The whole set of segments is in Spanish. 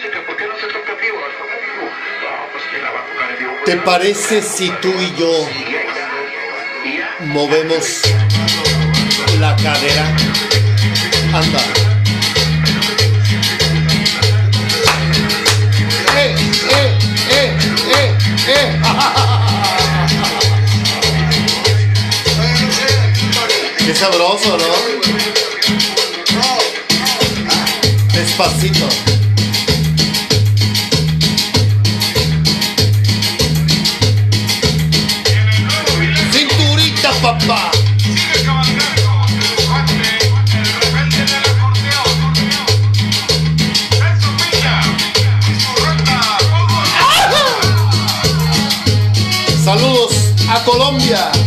pues. ¿Te parece si tú y yo movemos la cadera? Anda. ¡Eh, eh, eh, eh, eh! Qué sabroso, ¿no? Despacito. A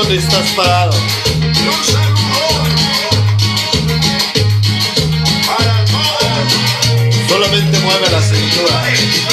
Ahí donde estás parado. Solamente mueve la cintura.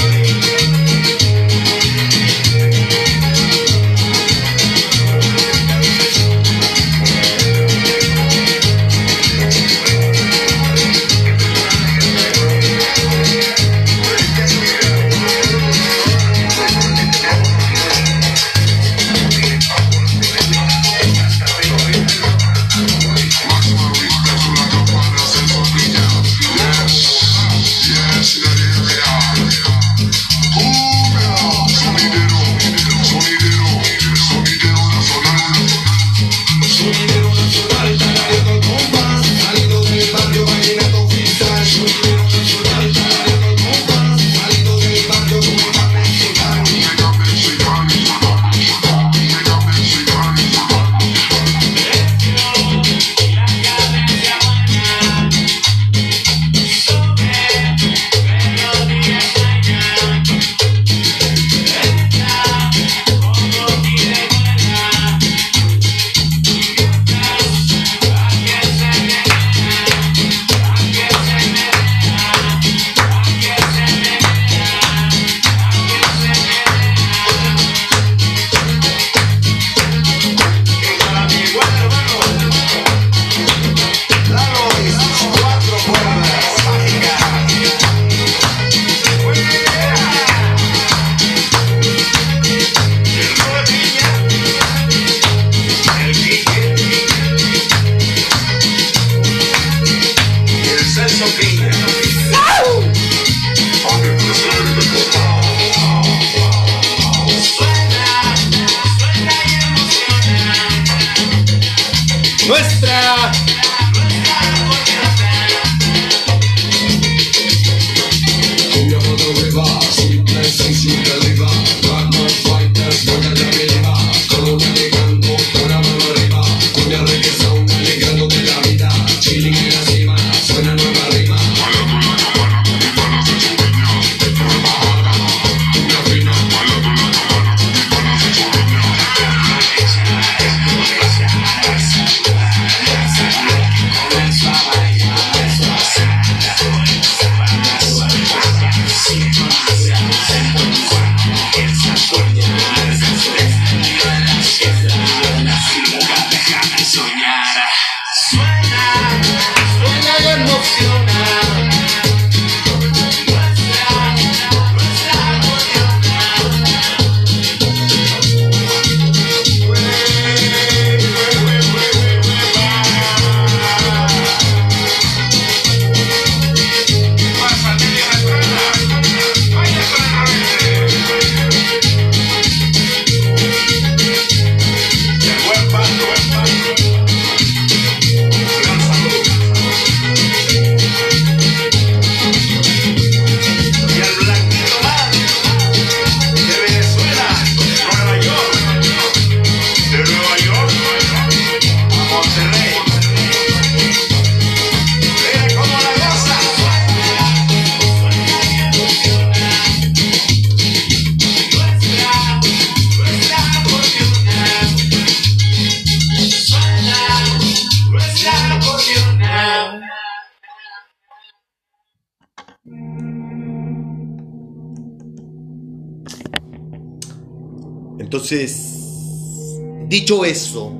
Entonces, dicho eso,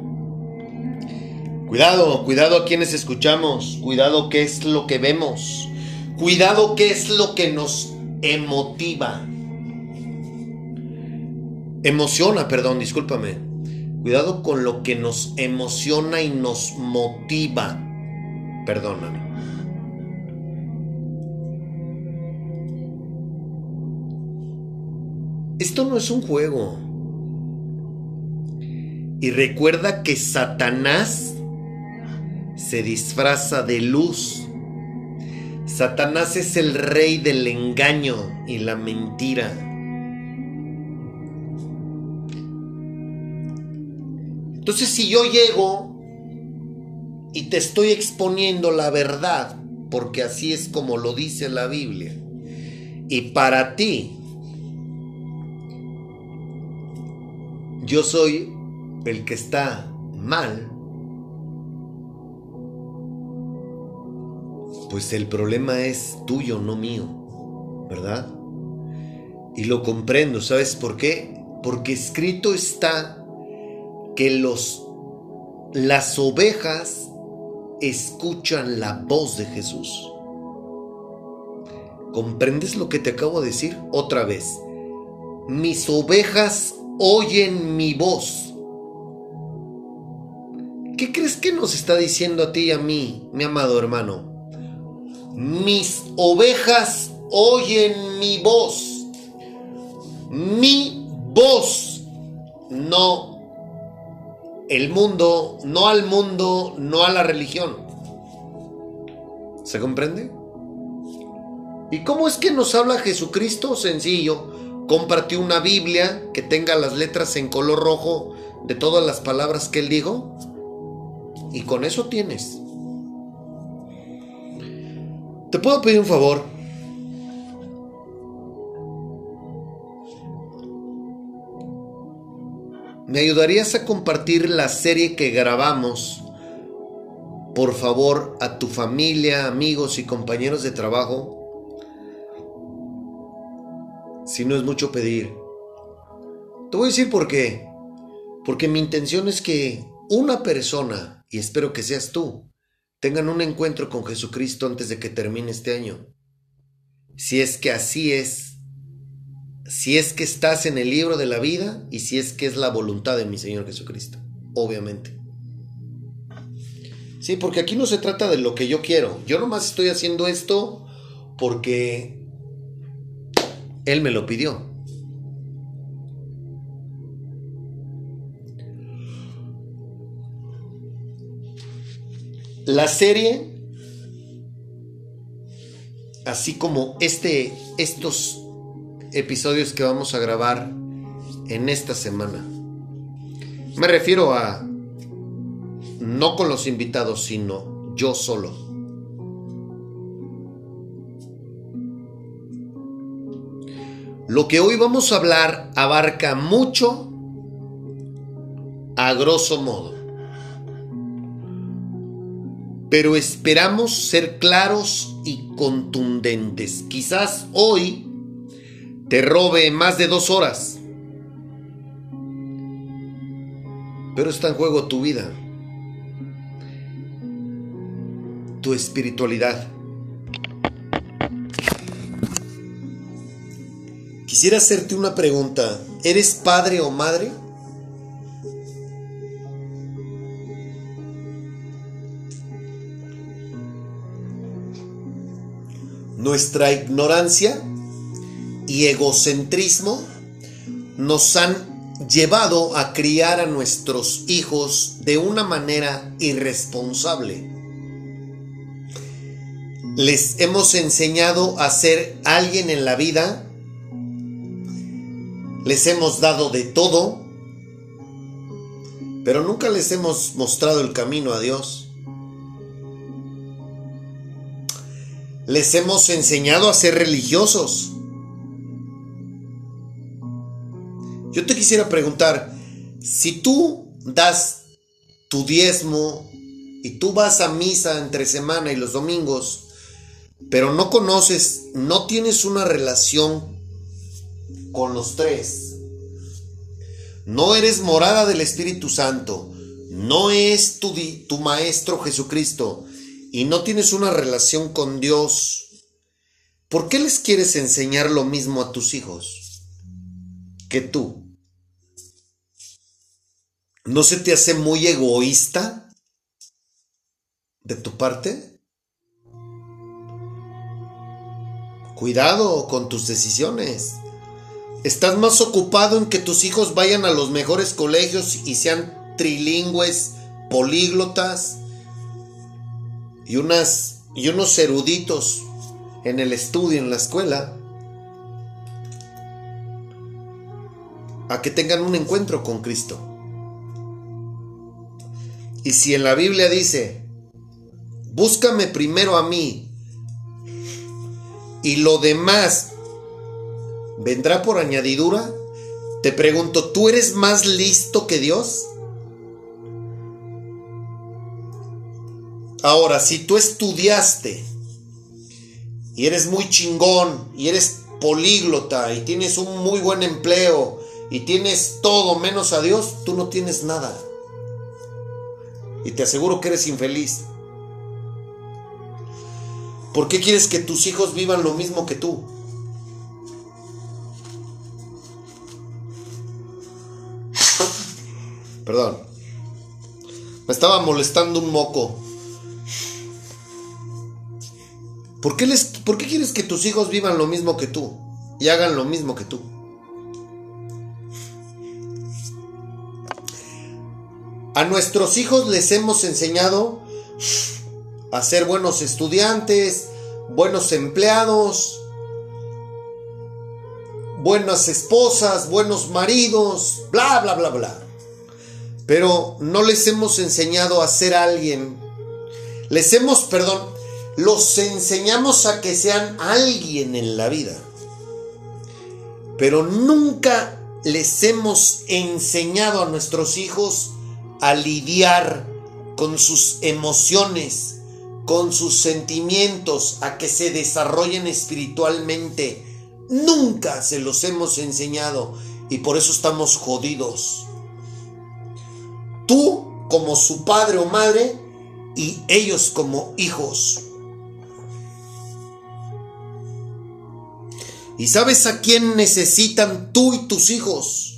cuidado, cuidado a quienes escuchamos, cuidado qué es lo que vemos, cuidado qué es lo que nos emotiva. Emociona, perdón, discúlpame. Cuidado con lo que nos emociona y nos motiva. Perdóname. Esto no es un juego. Y recuerda que Satanás se disfraza de luz. Satanás es el rey del engaño y la mentira. Entonces si yo llego y te estoy exponiendo la verdad, porque así es como lo dice la Biblia, y para ti yo soy el que está mal, pues el problema es tuyo, no mío, ¿verdad? Y lo comprendo, ¿sabes por qué? Porque escrito está que los las ovejas escuchan la voz de Jesús. ¿Comprendes lo que te acabo de decir? Otra vez. Mis ovejas oyen mi voz. ¿Qué crees que nos está diciendo a ti y a mí, mi amado hermano? Mis ovejas oyen mi voz. Mi voz. No el mundo, no al mundo, no a la religión. ¿Se comprende? ¿Y cómo es que nos habla Jesucristo? Sencillo Cómprate una Biblia que tenga las letras en color rojo de todas las palabras que él dijo. Y con eso tienes. Te puedo pedir un favor. ¿Me ayudarías a compartir la serie que grabamos? Por favor, a tu familia, amigos y compañeros de trabajo si no es mucho pedir. Te voy a decir por qué. Porque mi intención es que una persona, y espero que seas tú, tengan un encuentro con Jesucristo antes de que termine este año. Si es que así es, si es que estás en el libro de la vida y si es que es la voluntad de mi Señor Jesucristo, obviamente. Sí, porque aquí no se trata de lo que yo quiero. Yo nomás estoy haciendo esto porque él me lo pidió. La serie, así como este, estos episodios que vamos a grabar en esta semana, me refiero a no con los invitados, sino yo solo. Lo que hoy vamos a hablar abarca mucho a grosso modo. Pero esperamos ser claros y contundentes. Quizás hoy te robe más de dos horas. Pero está en juego tu vida, tu espiritualidad. Quisiera hacerte una pregunta. ¿Eres padre o madre? Nuestra ignorancia y egocentrismo nos han llevado a criar a nuestros hijos de una manera irresponsable. Les hemos enseñado a ser alguien en la vida les hemos dado de todo, pero nunca les hemos mostrado el camino a Dios. Les hemos enseñado a ser religiosos. Yo te quisiera preguntar, si tú das tu diezmo y tú vas a misa entre semana y los domingos, pero no conoces, no tienes una relación con los tres. no eres morada del Espíritu Santo, no es tu, tu Maestro Jesucristo y no tienes una relación con Dios, ¿por qué les quieres enseñar lo mismo a tus hijos que tú? ¿No se te hace muy egoísta de tu parte? Cuidado con tus decisiones. Estás más ocupado en que tus hijos vayan a los mejores colegios y sean trilingües, políglotas y, y unos eruditos en el estudio, en la escuela, a que tengan un encuentro con Cristo. Y si en la Biblia dice, búscame primero a mí y lo demás vendrá por añadidura, te pregunto, ¿tú eres más listo que Dios? Ahora, si tú estudiaste y eres muy chingón y eres políglota y tienes un muy buen empleo y tienes todo menos a Dios, tú no tienes nada. Y te aseguro que eres infeliz. ¿Por qué quieres que tus hijos vivan lo mismo que tú? Perdón. Me estaba molestando un moco. ¿Por qué, les, ¿Por qué quieres que tus hijos vivan lo mismo que tú? Y hagan lo mismo que tú. A nuestros hijos les hemos enseñado a ser buenos estudiantes, buenos empleados, buenas esposas, buenos maridos, bla, bla, bla, bla. Pero no les hemos enseñado a ser alguien. Les hemos, perdón, los enseñamos a que sean alguien en la vida. Pero nunca les hemos enseñado a nuestros hijos a lidiar con sus emociones, con sus sentimientos, a que se desarrollen espiritualmente. Nunca se los hemos enseñado y por eso estamos jodidos. Tú como su padre o madre y ellos como hijos. ¿Y sabes a quién necesitan tú y tus hijos?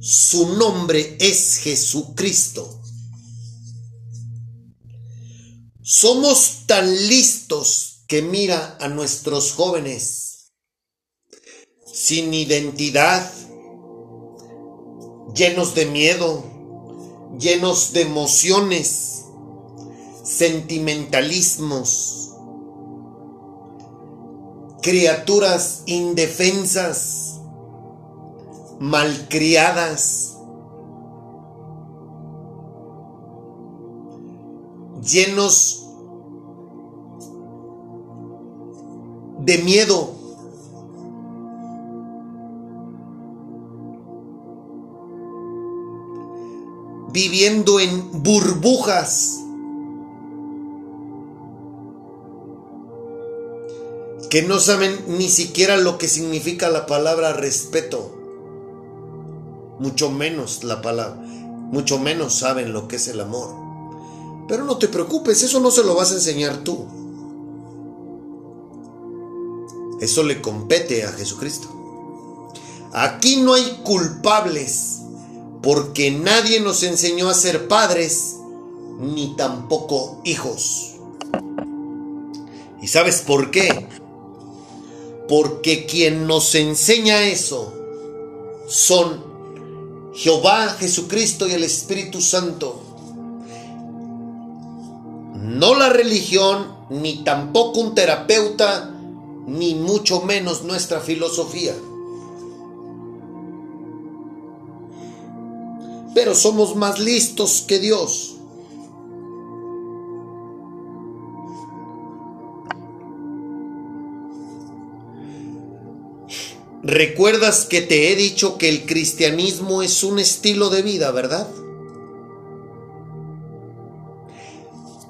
Su nombre es Jesucristo. Somos tan listos que mira a nuestros jóvenes sin identidad, llenos de miedo, llenos de emociones, sentimentalismos, criaturas indefensas, malcriadas, llenos de miedo. viviendo en burbujas que no saben ni siquiera lo que significa la palabra respeto, mucho menos la palabra, mucho menos saben lo que es el amor. Pero no te preocupes, eso no se lo vas a enseñar tú. Eso le compete a Jesucristo. Aquí no hay culpables, porque nadie nos enseñó a ser padres, ni tampoco hijos. ¿Y sabes por qué? Porque quien nos enseña eso son Jehová, Jesucristo y el Espíritu Santo. No la religión, ni tampoco un terapeuta, ni mucho menos nuestra filosofía. Pero somos más listos que Dios. Recuerdas que te he dicho que el cristianismo es un estilo de vida, ¿verdad?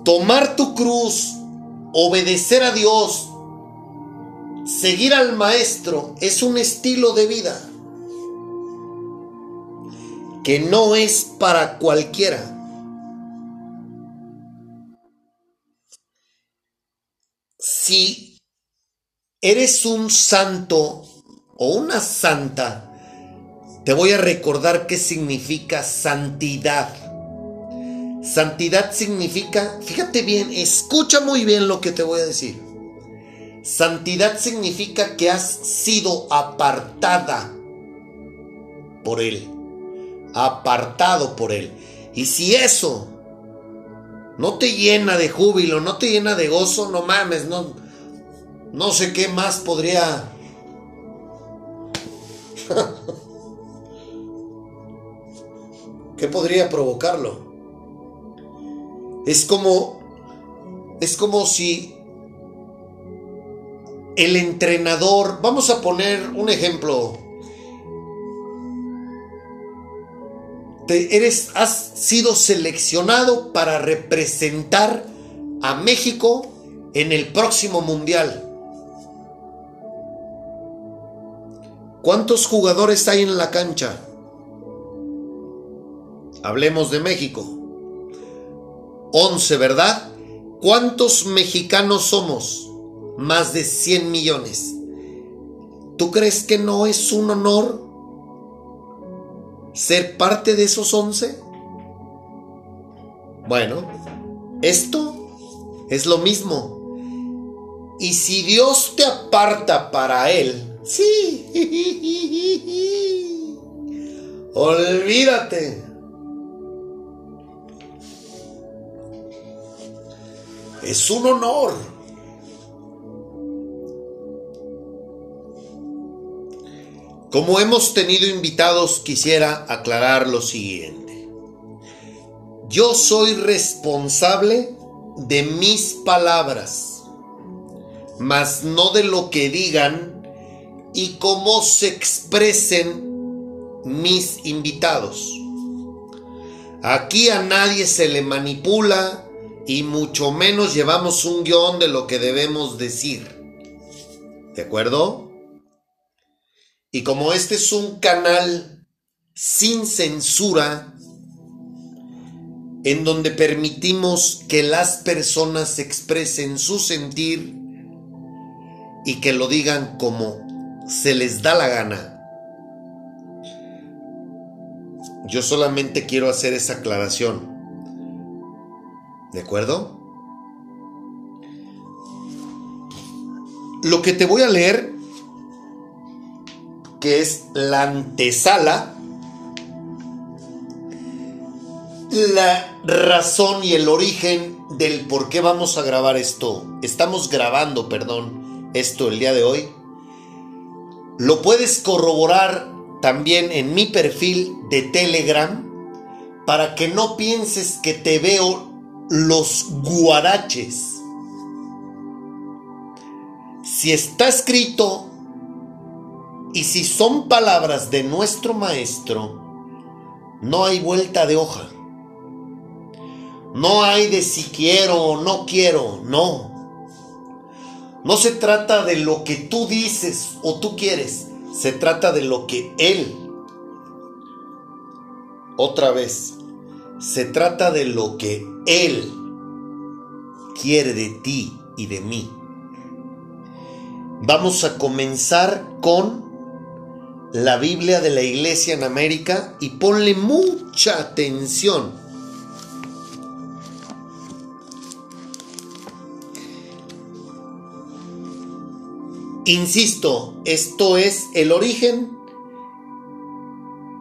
Tomar tu cruz, obedecer a Dios, seguir al Maestro es un estilo de vida. que no es para cualquiera. Si eres un santo o una santa, te voy a recordar qué significa santidad. Santidad significa, fíjate bien, escucha muy bien lo que te voy a decir. Santidad significa que has sido apartada por Él. Apartado por Él. Y si eso no te llena de júbilo, no te llena de gozo, no mames, no, no sé qué más podría... ¿Qué podría provocarlo? Es como... Es como si el entrenador, vamos a poner un ejemplo. Eres, has sido seleccionado para representar a México en el próximo mundial. ¿Cuántos jugadores hay en la cancha? Hablemos de México. 11, ¿verdad? ¿Cuántos mexicanos somos? Más de 100 millones. ¿Tú crees que no es un honor ser parte de esos 11? Bueno, esto es lo mismo. Y si Dios te aparta para Él, sí, olvídate. Es un honor. Como hemos tenido invitados, quisiera aclarar lo siguiente. Yo soy responsable de mis palabras, mas no de lo que digan y cómo se expresen mis invitados. Aquí a nadie se le manipula, y mucho menos llevamos un guion de lo que debemos decir. ¿De acuerdo? Y como este es un canal sin censura, en donde permitimos que las personas expresen su sentir y que lo digan como se les da la gana. Yo solamente quiero hacer esa aclaración. ¿De acuerdo? Lo que te voy a leer, que es la antesala, la razón y el origen del por qué vamos a grabar esto. Estamos grabando, perdón, esto el día de hoy. Lo puedes corroborar también en mi perfil de Telegram para que no pienses que te veo los guaraches. Si está escrito y si son palabras de nuestro maestro, no hay vuelta de hoja. No hay de si quiero o no quiero, no. No se trata de lo que tú dices o tú quieres, se trata de lo que Él. Otra vez, se trata de lo que él quiere de ti y de mí. Vamos a comenzar con la Biblia de la Iglesia en América y ponle mucha atención. Insisto, esto es el origen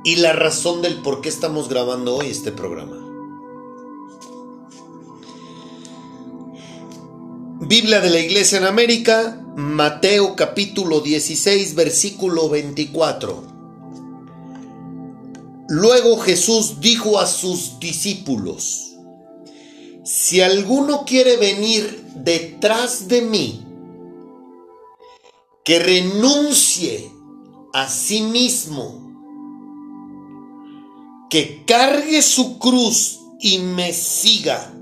y la razón del por qué estamos grabando hoy este programa. Biblia de la Iglesia en América, Mateo capítulo 16, versículo 24. Luego Jesús dijo a sus discípulos, si alguno quiere venir detrás de mí, que renuncie a sí mismo, que cargue su cruz y me siga.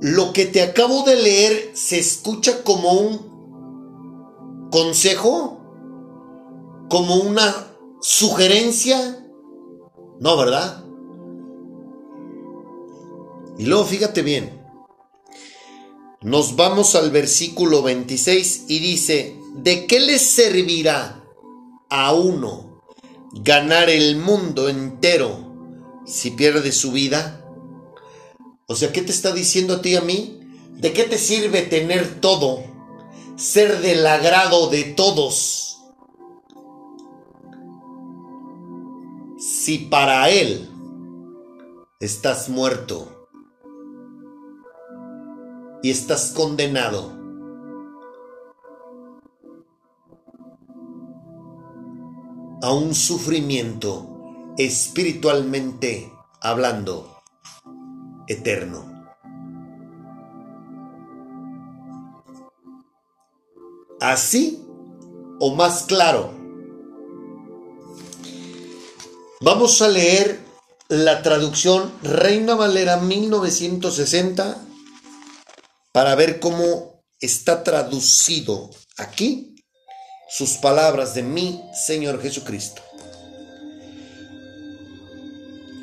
Lo que te acabo de leer se escucha como un consejo, como una sugerencia? No, ¿verdad? Y luego fíjate bien. Nos vamos al versículo 26 y dice, ¿de qué le servirá a uno ganar el mundo entero si pierde su vida? O sea, ¿qué te está diciendo a ti y a mí? ¿De qué te sirve tener todo? Ser del agrado de todos. Si para Él estás muerto y estás condenado. a un sufrimiento espiritualmente hablando eterno. Así o más claro. Vamos a leer la traducción Reina Valera 1960 para ver cómo está traducido aquí sus palabras de mi Señor Jesucristo.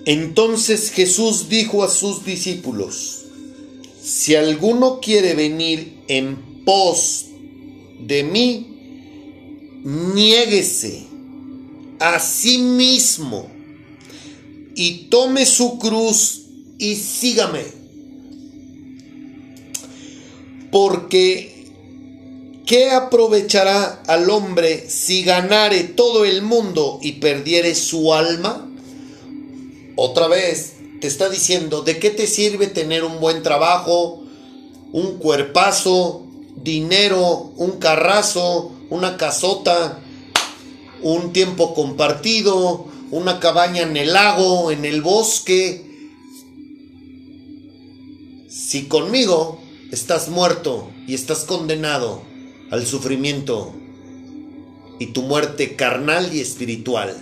Entonces Jesús dijo a sus discípulos, si alguno quiere venir en pos de mí, niéguese a sí mismo y tome su cruz y sígame. Porque ¿qué aprovechará al hombre si ganare todo el mundo y perdiere su alma? Otra vez te está diciendo, ¿de qué te sirve tener un buen trabajo, un cuerpazo, dinero, un carrazo, una casota, un tiempo compartido, una cabaña en el lago, en el bosque? Si conmigo estás muerto y estás condenado al sufrimiento y tu muerte carnal y espiritual.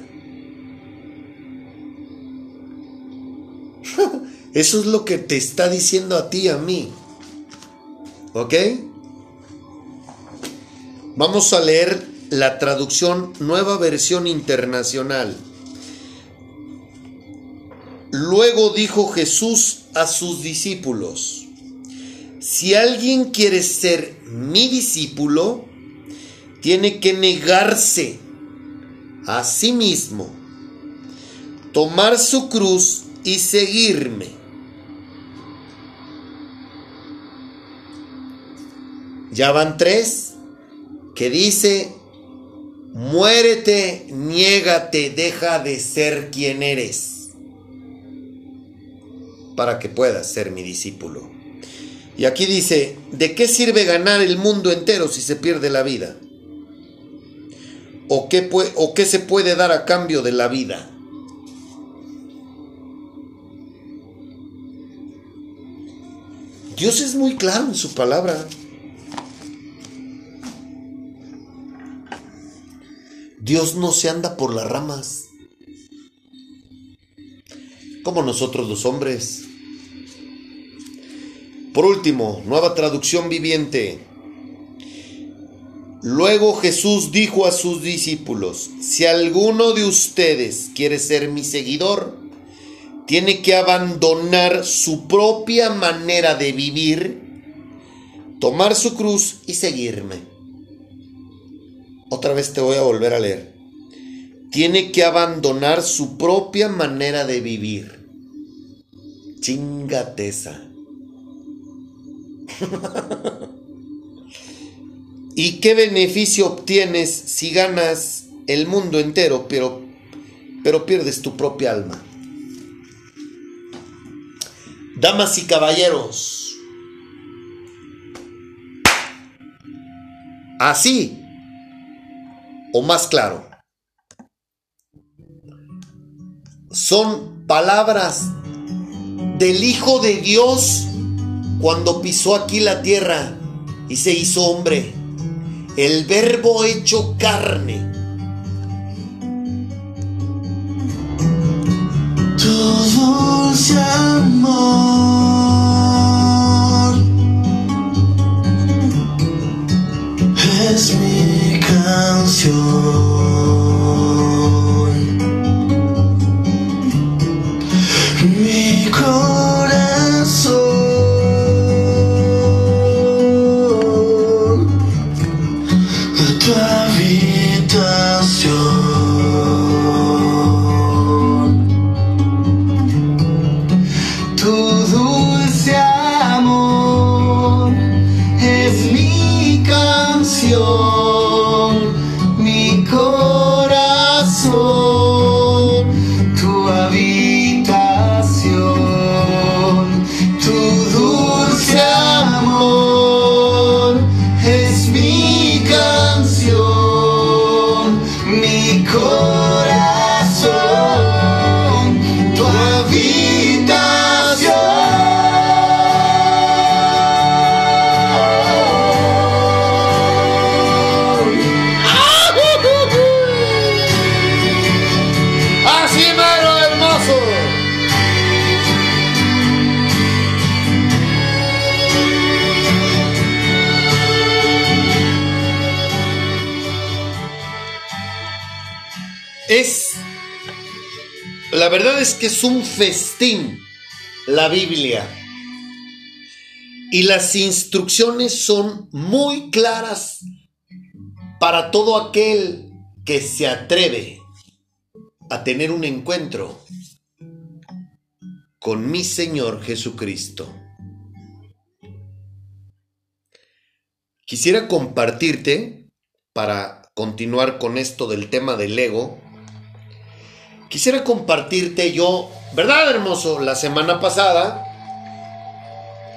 Eso es lo que te está diciendo a ti a mí. ¿Ok? Vamos a leer la traducción nueva versión internacional. Luego dijo Jesús a sus discípulos, si alguien quiere ser mi discípulo, tiene que negarse a sí mismo, tomar su cruz y seguirme. Ya van tres que dice, muérete, niégate, deja de ser quien eres, para que puedas ser mi discípulo. Y aquí dice, ¿de qué sirve ganar el mundo entero si se pierde la vida? ¿O qué, ¿O qué se puede dar a cambio de la vida? Dios es muy claro en su palabra. Dios no se anda por las ramas. Como nosotros los hombres. Por último, nueva traducción viviente. Luego Jesús dijo a sus discípulos, si alguno de ustedes quiere ser mi seguidor, tiene que abandonar su propia manera de vivir, tomar su cruz y seguirme. Otra vez te voy a volver a leer. Tiene que abandonar su propia manera de vivir. Chingateza. ¿Y qué beneficio obtienes si ganas el mundo entero, pero, pero pierdes tu propia alma? Damas y caballeros, así o más claro, son palabras del Hijo de Dios cuando pisó aquí la tierra y se hizo hombre, el verbo hecho carne. Amor es mi canción es un festín la Biblia. Y las instrucciones son muy claras para todo aquel que se atreve a tener un encuentro con mi Señor Jesucristo. Quisiera compartirte, para continuar con esto del tema del ego, quisiera compartirte yo, ¿verdad hermoso? La semana pasada,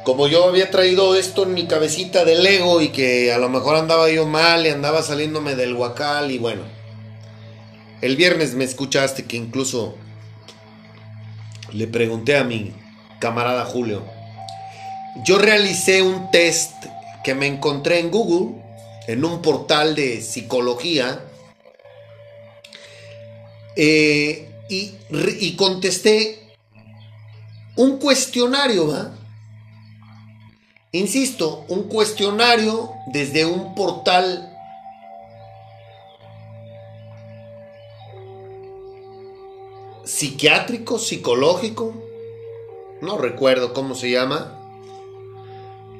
como yo había traído esto en mi cabecita del ego y que a lo mejor andaba yo mal y andaba saliéndome del huacal y bueno, el viernes me escuchaste que incluso le pregunté a mi camarada Julio, yo realicé un test que me encontré en Google, en un portal de psicología, eh, y, y, contesté un cuestionario, ¿va? Insisto, un cuestionario desde un portal psiquiátrico, psicológico, no recuerdo cómo se llama,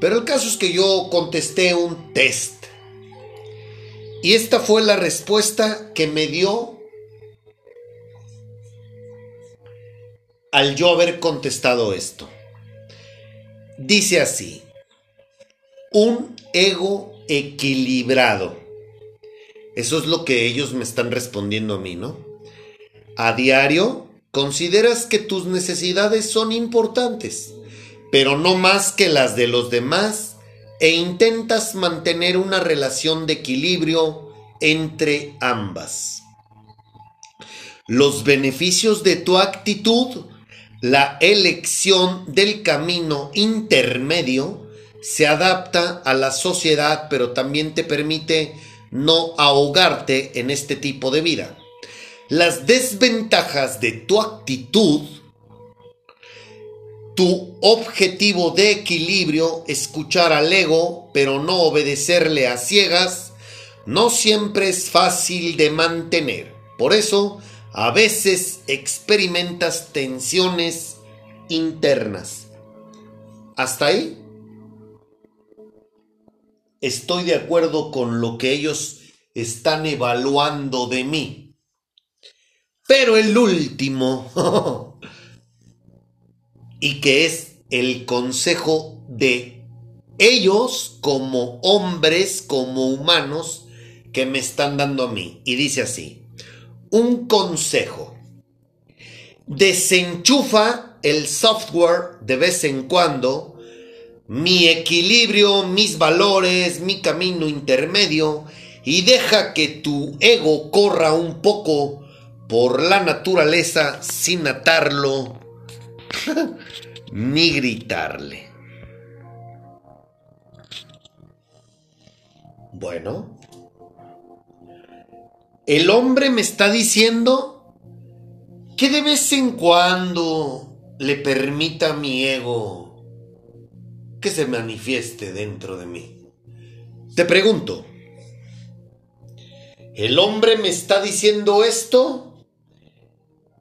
pero el caso es que yo contesté un test. Y esta fue la respuesta que me dio al yo haber contestado esto. Dice así, un ego equilibrado. Eso es lo que ellos me están respondiendo a mí, ¿no? A diario, consideras que tus necesidades son importantes, pero no más que las de los demás, e intentas mantener una relación de equilibrio entre ambas. Los beneficios de tu actitud, la elección del camino intermedio, se adapta a la sociedad, pero también te permite no ahogarte en este tipo de vida. Las desventajas de tu actitud, tu objetivo de equilibrio, escuchar al ego, pero no obedecerle a ciegas, no siempre es fácil de mantener. Por eso, a veces experimentas tensiones internas. ¿Hasta ahí? Estoy de acuerdo con lo que ellos están evaluando de mí. Pero el último, y que es el consejo de ellos como hombres, como humanos, que me están dando a mí. Y dice así, un consejo. Desenchufa el software de vez en cuando, mi equilibrio, mis valores, mi camino intermedio, y deja que tu ego corra un poco por la naturaleza sin atarlo ni gritarle. Bueno, el hombre me está diciendo que de vez en cuando le permita a mi ego que se manifieste dentro de mí. Te pregunto, ¿el hombre me está diciendo esto?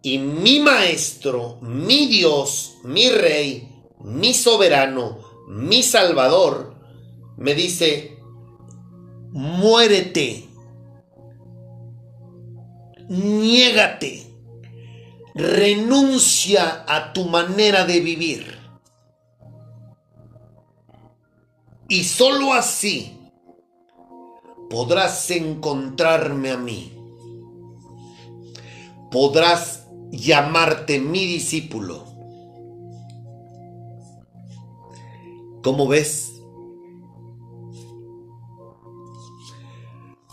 Y mi maestro, mi Dios, mi rey, mi soberano, mi salvador, me dice, muérete, niégate, renuncia a tu manera de vivir. Y sólo así podrás encontrarme a mí. Podrás llamarte mi discípulo. ¿Cómo ves?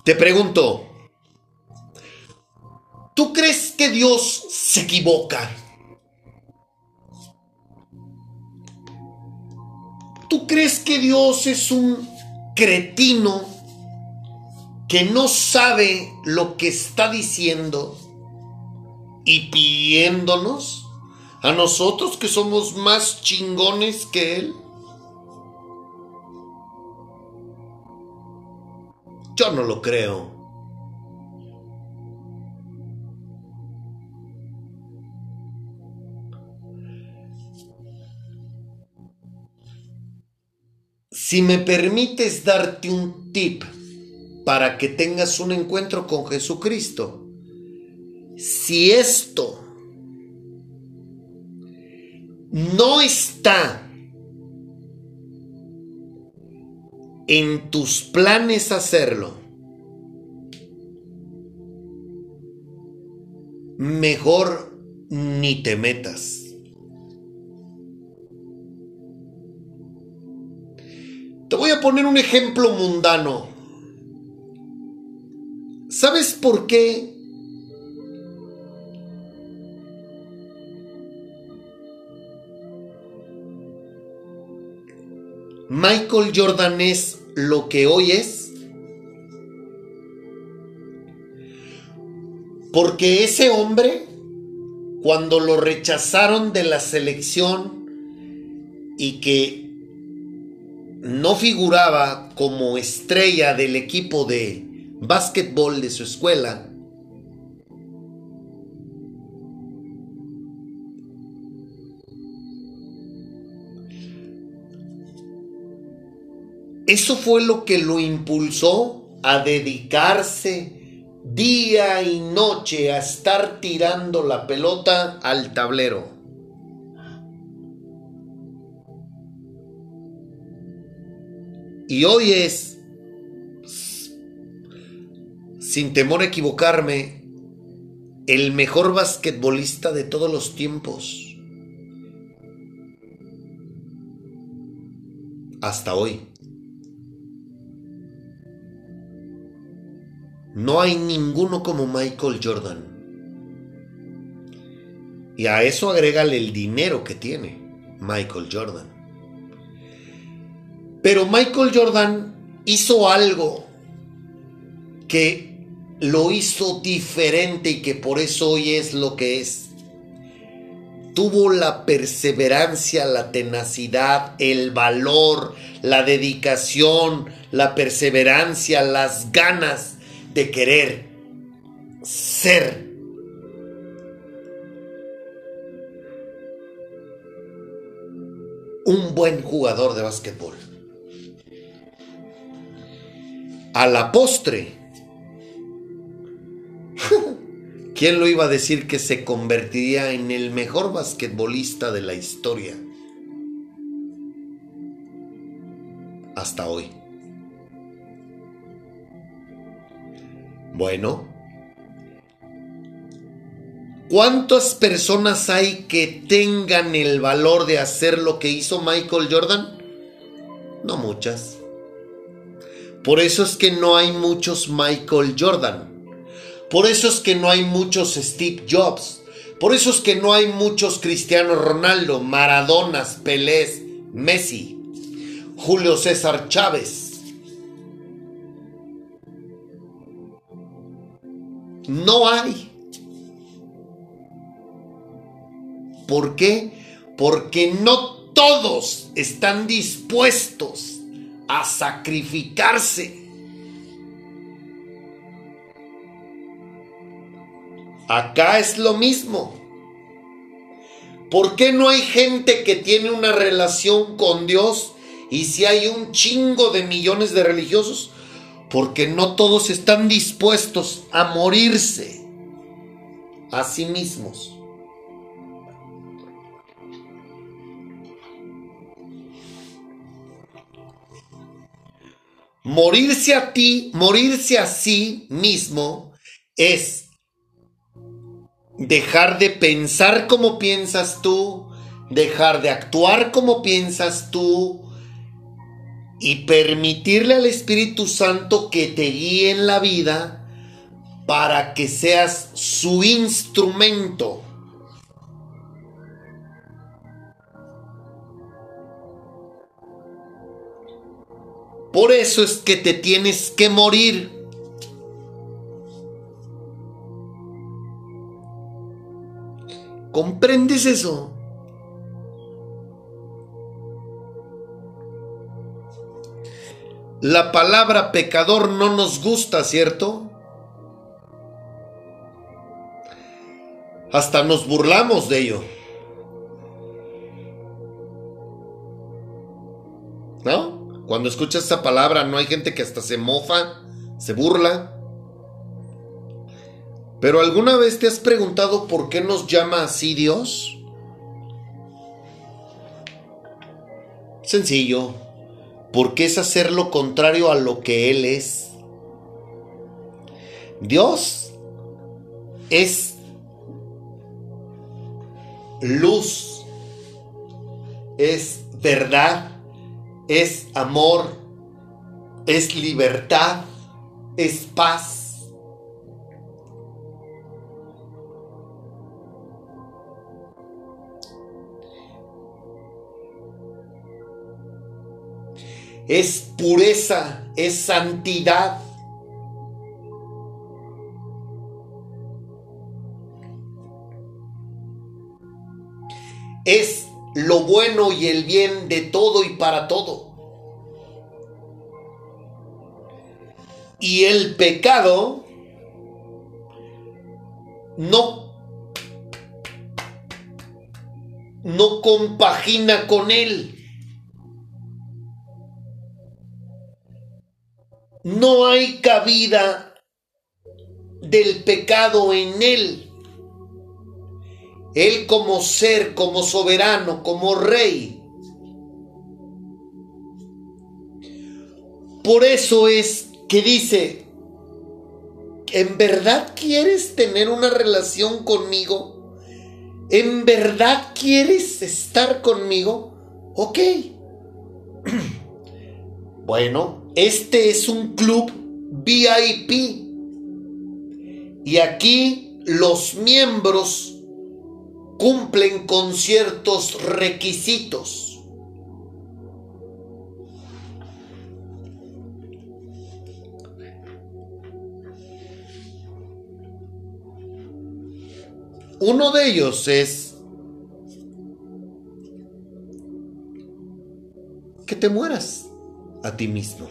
Te pregunto, ¿tú crees que Dios se equivoca? ¿Tú crees que Dios es un cretino que no sabe lo que está diciendo? y pidiéndonos a nosotros que somos más chingones que Él? Yo no lo creo. Si me permites darte un tip para que tengas un encuentro con Jesucristo, si esto no está en tus planes hacerlo, mejor ni te metas. Te voy a poner un ejemplo mundano. ¿Sabes por qué? Michael Jordan es lo que hoy es. Porque ese hombre, cuando lo rechazaron de la selección y que no figuraba como estrella del equipo de básquetbol de su escuela, eso fue lo que lo impulsó a dedicarse día y noche a estar tirando la pelota al tablero. Y hoy es, sin temor a equivocarme, el mejor basquetbolista de todos los tiempos. Hasta hoy. No hay ninguno como Michael Jordan. Y a eso agrégale el dinero que tiene Michael Jordan. Pero Michael Jordan hizo algo que lo hizo diferente y que por eso hoy es lo que es. Tuvo la perseverancia, la tenacidad, el valor, la dedicación, la perseverancia, las ganas de querer ser un buen jugador de básquetbol. A la postre, ¿quién lo iba a decir que se convertiría en el mejor basquetbolista de la historia? Hasta hoy. Bueno, ¿cuántas personas hay que tengan el valor de hacer lo que hizo Michael Jordan? No muchas. Por eso es que no hay muchos Michael Jordan. Por eso es que no hay muchos Steve Jobs. Por eso es que no hay muchos Cristiano Ronaldo, Maradonas, Pelés, Messi, Julio César Chávez. No hay. ¿Por qué? Porque no todos están dispuestos a sacrificarse. Acá es lo mismo. ¿Por qué no hay gente que tiene una relación con Dios y si hay un chingo de millones de religiosos? Porque no todos están dispuestos a morirse a sí mismos. Morirse a ti, morirse a sí mismo es dejar de pensar como piensas tú, dejar de actuar como piensas tú y permitirle al Espíritu Santo que te guíe en la vida para que seas su instrumento. Por eso es que te tienes que morir. ¿Comprendes eso? La palabra pecador no nos gusta, ¿cierto? Hasta nos burlamos de ello. Cuando escuchas esa palabra, no hay gente que hasta se mofa, se burla. Pero ¿alguna vez te has preguntado por qué nos llama así Dios? Sencillo, porque es hacer lo contrario a lo que Él es. Dios es luz, es verdad, es amor, es libertad, es paz. Es pureza, es santidad. Es lo bueno y el bien de todo y para todo. Y el pecado no no compagina con él. No hay cabida del pecado en él. Él como ser, como soberano, como rey. Por eso es que dice, ¿en verdad quieres tener una relación conmigo? ¿En verdad quieres estar conmigo? Ok. Bueno, este es un club VIP. Y aquí los miembros cumplen con ciertos requisitos. Uno de ellos es que te mueras a ti mismo.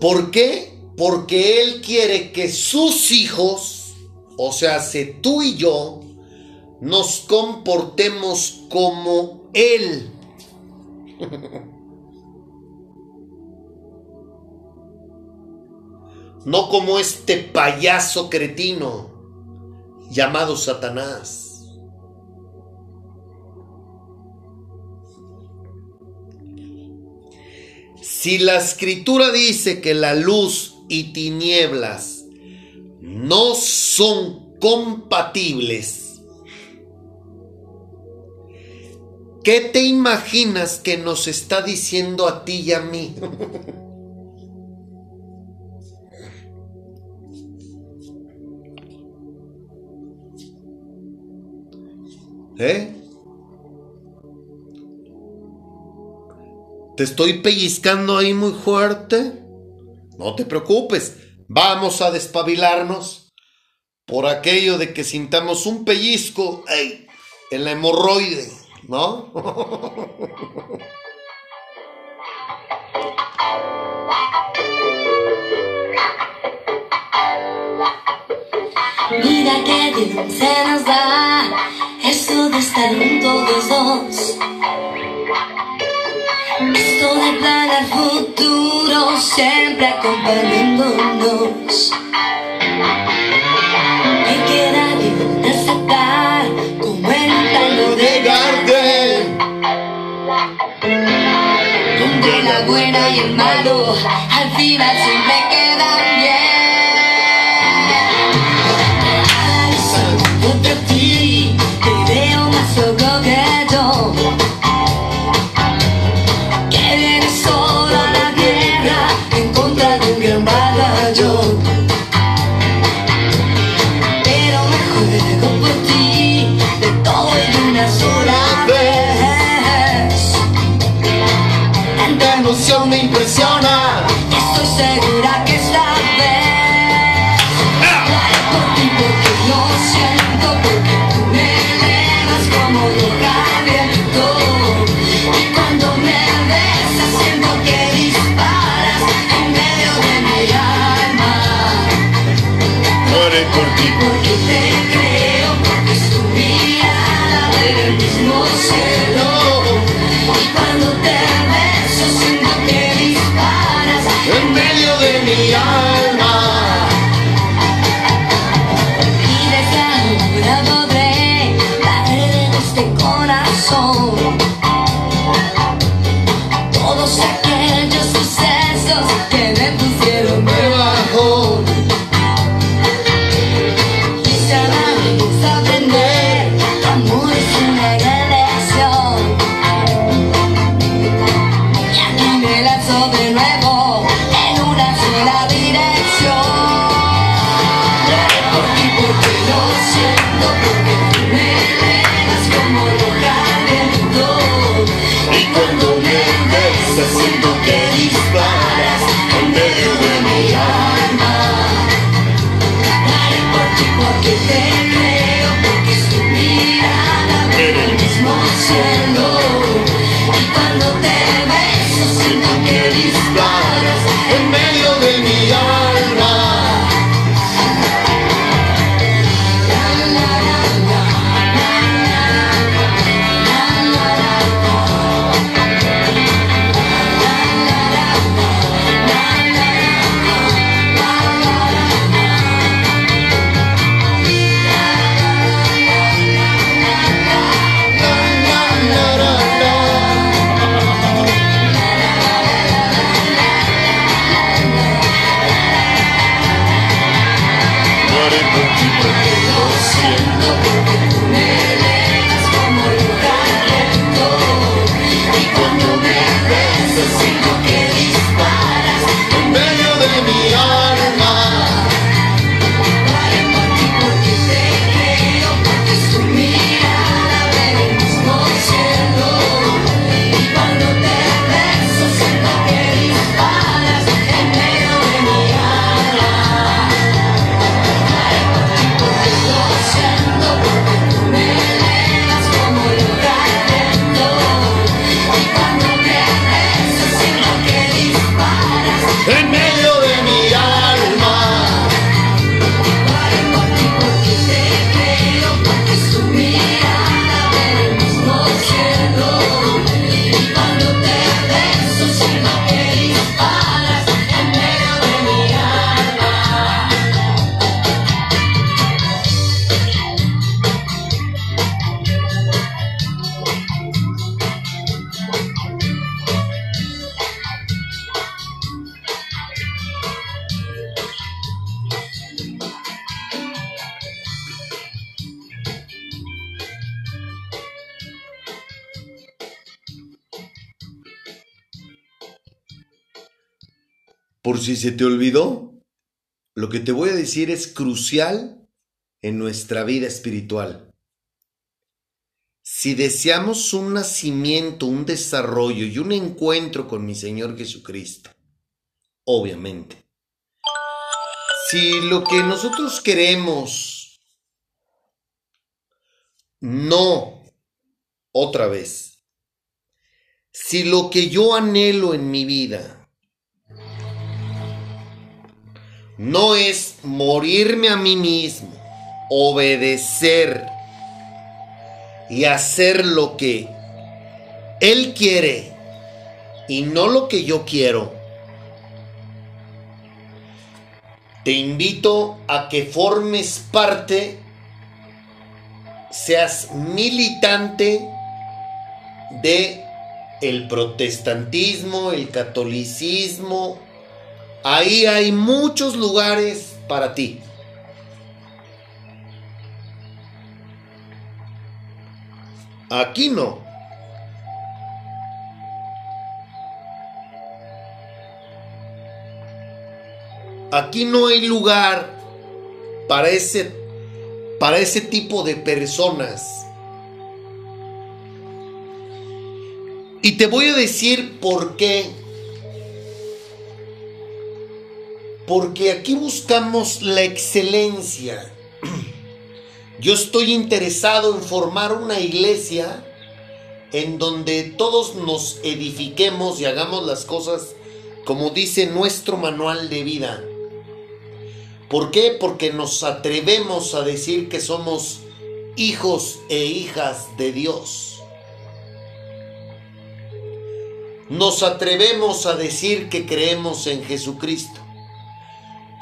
¿Por qué? Porque Él quiere que sus hijos, o sea, se tú y yo, nos comportemos como Él. No como este payaso cretino llamado Satanás. Si la escritura dice que la luz y tinieblas no son compatibles, ¿qué te imaginas que nos está diciendo a ti y a mí? ¿Eh? ¿Te estoy pellizcando ahí muy fuerte? No te preocupes, vamos a despabilarnos por aquello de que sintamos un pellizco en la hemorroide, ¿no? Mira que bien se nos da esto de estar juntos los dos. Esto de planear futuro siempre acompañándonos. Me queda bien aceptar como en un tango de Gardel. Donde la buena y el malo al final siempre quedan siento que Por si se te olvidó, lo que te voy a decir es crucial en nuestra vida espiritual. Si deseamos un nacimiento, un desarrollo y un encuentro con mi Señor Jesucristo, obviamente, si lo que nosotros queremos no, otra vez, si lo que yo anhelo en mi vida no es morirme a mí mismo, obedecer y hacer lo que Él quiere y no lo que yo quiero. Te invito a que formes parte, seas militante de el protestantismo, el catolicismo, Ahí hay muchos lugares para ti. Aquí no. Aquí no hay lugar para ese para ese tipo de personas. Y te voy a decir por qué. Porque aquí buscamos la excelencia. Yo estoy interesado en formar una iglesia en donde todos nos edifiquemos y hagamos las cosas como dice nuestro manual de vida. ¿Por qué? Porque nos atrevemos a decir que somos hijos e hijas de Dios. Nos atrevemos a decir que creemos en Jesucristo.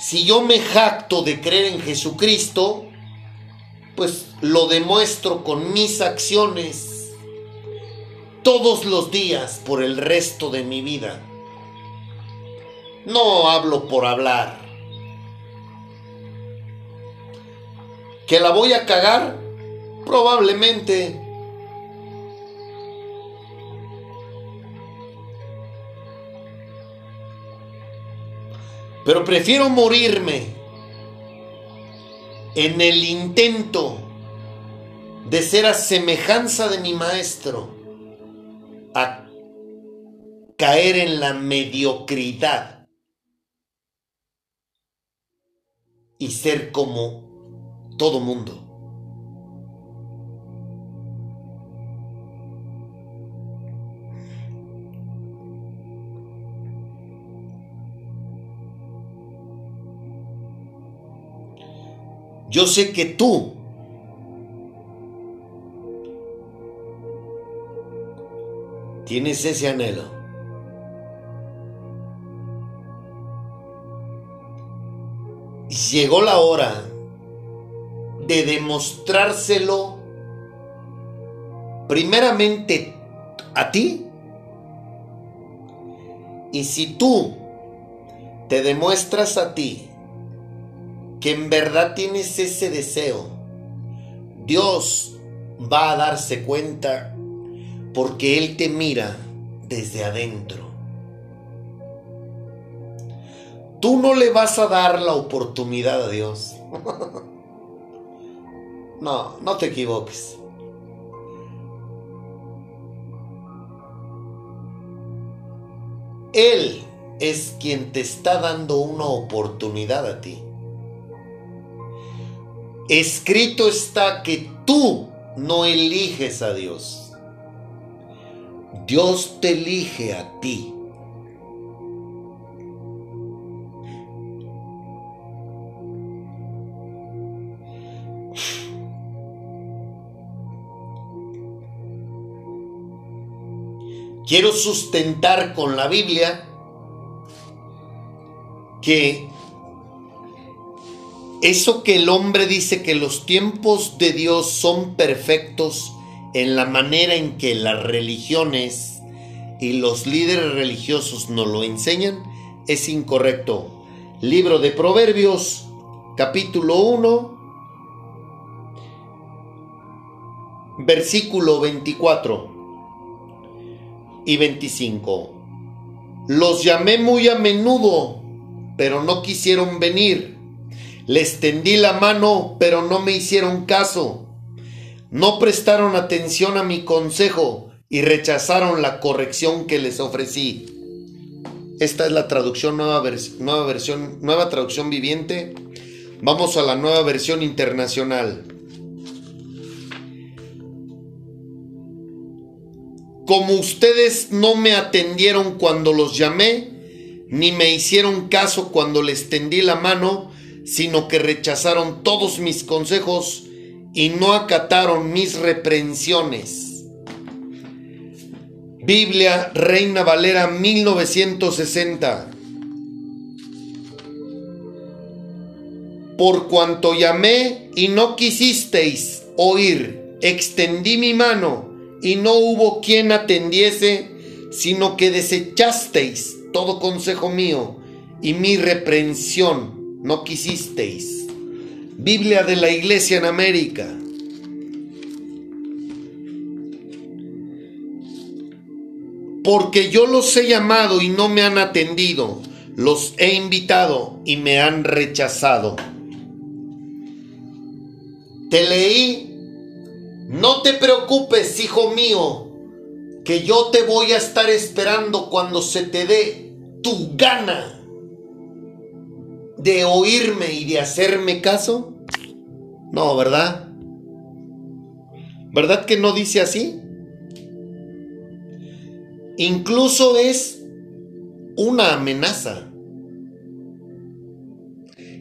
Si yo me jacto de creer en Jesucristo, pues lo demuestro con mis acciones. todos los días por el resto de mi vida. No hablo por hablar. ¿Que la voy a cagar? Probablemente. Pero prefiero morirme en el intento de ser a semejanza de mi maestro a caer en la mediocridad y ser como todo mundo. Yo sé que tú tienes ese anhelo. Llegó la hora de demostrárselo primeramente a ti. Y si tú te demuestras a ti que en verdad tienes ese deseo, Dios va a darse cuenta porque Él te mira desde adentro. Tú no le vas a dar la oportunidad a Dios. No, no te equivoques. Él es quien te está dando una oportunidad a ti. Escrito está que tú no eliges a Dios. Dios te elige a ti. Quiero sustentar con la Biblia que eso que el hombre dice que los tiempos de Dios son perfectos en la manera en que las religiones y los líderes religiosos nos lo enseñan, es incorrecto. Libro de Proverbios, capítulo 1, versículo 24 y 25. Los llamé muy a menudo, pero no quisieron venir. Les tendí la mano, pero no me hicieron caso. No prestaron atención a mi consejo y rechazaron la corrección que les ofrecí. Esta es la traducción nueva, nueva versión, nueva traducción viviente. Vamos a la nueva versión internacional. Como ustedes no me atendieron cuando los llamé, ni me hicieron caso cuando les tendí la mano, sino que rechazaron todos mis consejos y no acataron mis reprensiones. Biblia Reina Valera 1960. Por cuanto llamé y no quisisteis oír, extendí mi mano y no hubo quien atendiese, sino que desechasteis todo consejo mío y mi reprensión no quisisteis. Biblia de la Iglesia en América. Porque yo los he llamado y no me han atendido, los he invitado y me han rechazado. Te leí, no te preocupes, hijo mío, que yo te voy a estar esperando cuando se te dé tu gana de oírme y de hacerme caso. No, ¿verdad? ¿Verdad que no dice así? Incluso es una amenaza.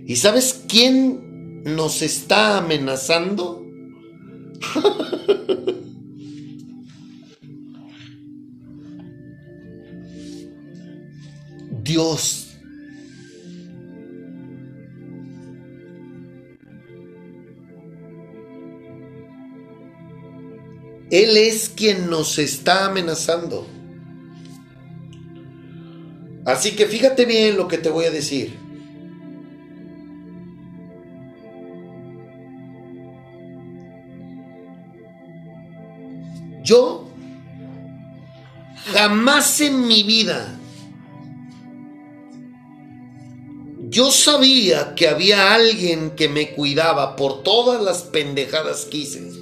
¿Y sabes quién nos está amenazando? Dios. Él es quien nos está amenazando. Así que fíjate bien lo que te voy a decir. Yo jamás en mi vida yo sabía que había alguien que me cuidaba por todas las pendejadas que hice.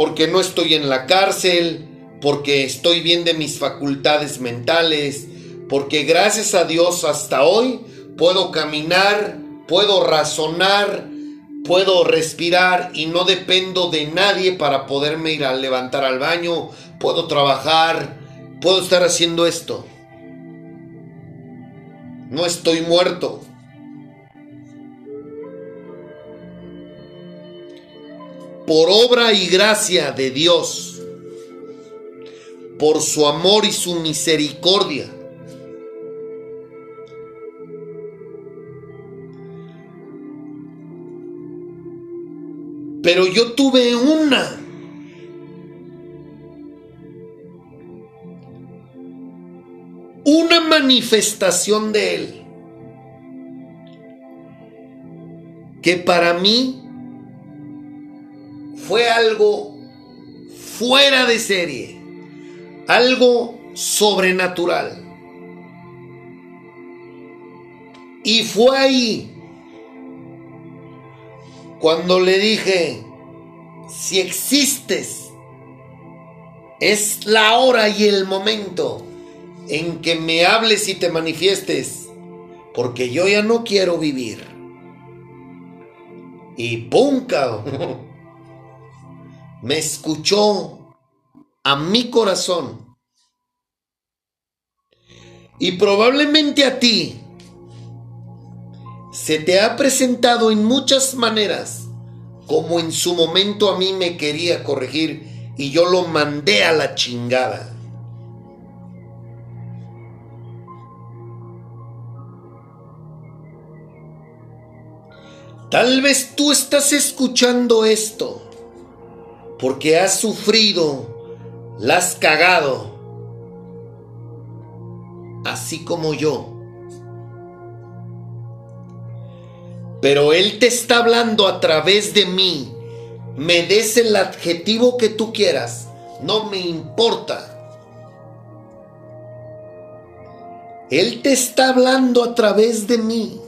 Porque no estoy en la cárcel, porque estoy bien de mis facultades mentales, porque gracias a Dios hasta hoy puedo caminar, puedo razonar, puedo respirar y no dependo de nadie para poderme ir a levantar al baño, puedo trabajar, puedo estar haciendo esto. No estoy muerto. Por obra y gracia de Dios, por su amor y su misericordia, Pero yo tuve una. Una manifestación de Él. Que para mí fue algo fuera de serie. Algo sobrenatural. Y fue ahí cuando le dije, si existes, es la hora y el momento en que me hables y te manifiestes, porque yo ya no quiero vivir. Y punca, me escuchó a mi corazón. Y probablemente a ti se te ha presentado en muchas maneras, como en su momento a mí me quería corregir y yo lo mandé a la chingada. Tal vez tú estás escuchando esto porque has sufrido, la has cagado, así como yo. Pero Él te está hablando a través de mí. Me des el adjetivo que tú quieras. No me importa. Él te está hablando a través de mí.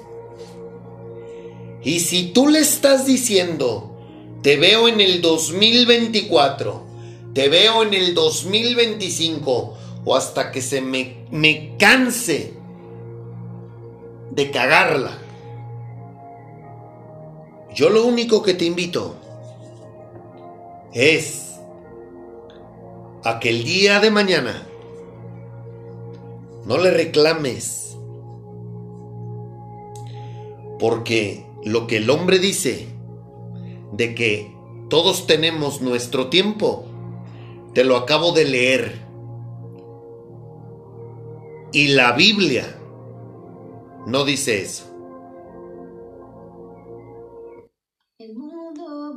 Y si tú le estás diciendo, te veo en el 2024, te veo en el 2025, o hasta que se me, me canse de cagarla. Yo lo único que te invito es a que el día de mañana no le reclames. Porque lo que el hombre dice de que todos tenemos nuestro tiempo, te lo acabo de leer. Y la Biblia no dice eso. El mundo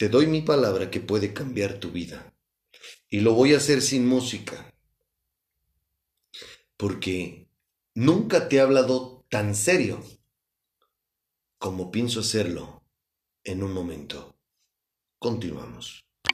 Te doy mi palabra que puede cambiar tu vida. Y lo voy a hacer sin música. Porque nunca te he hablado tan serio como pienso hacerlo en un momento. Continuamos.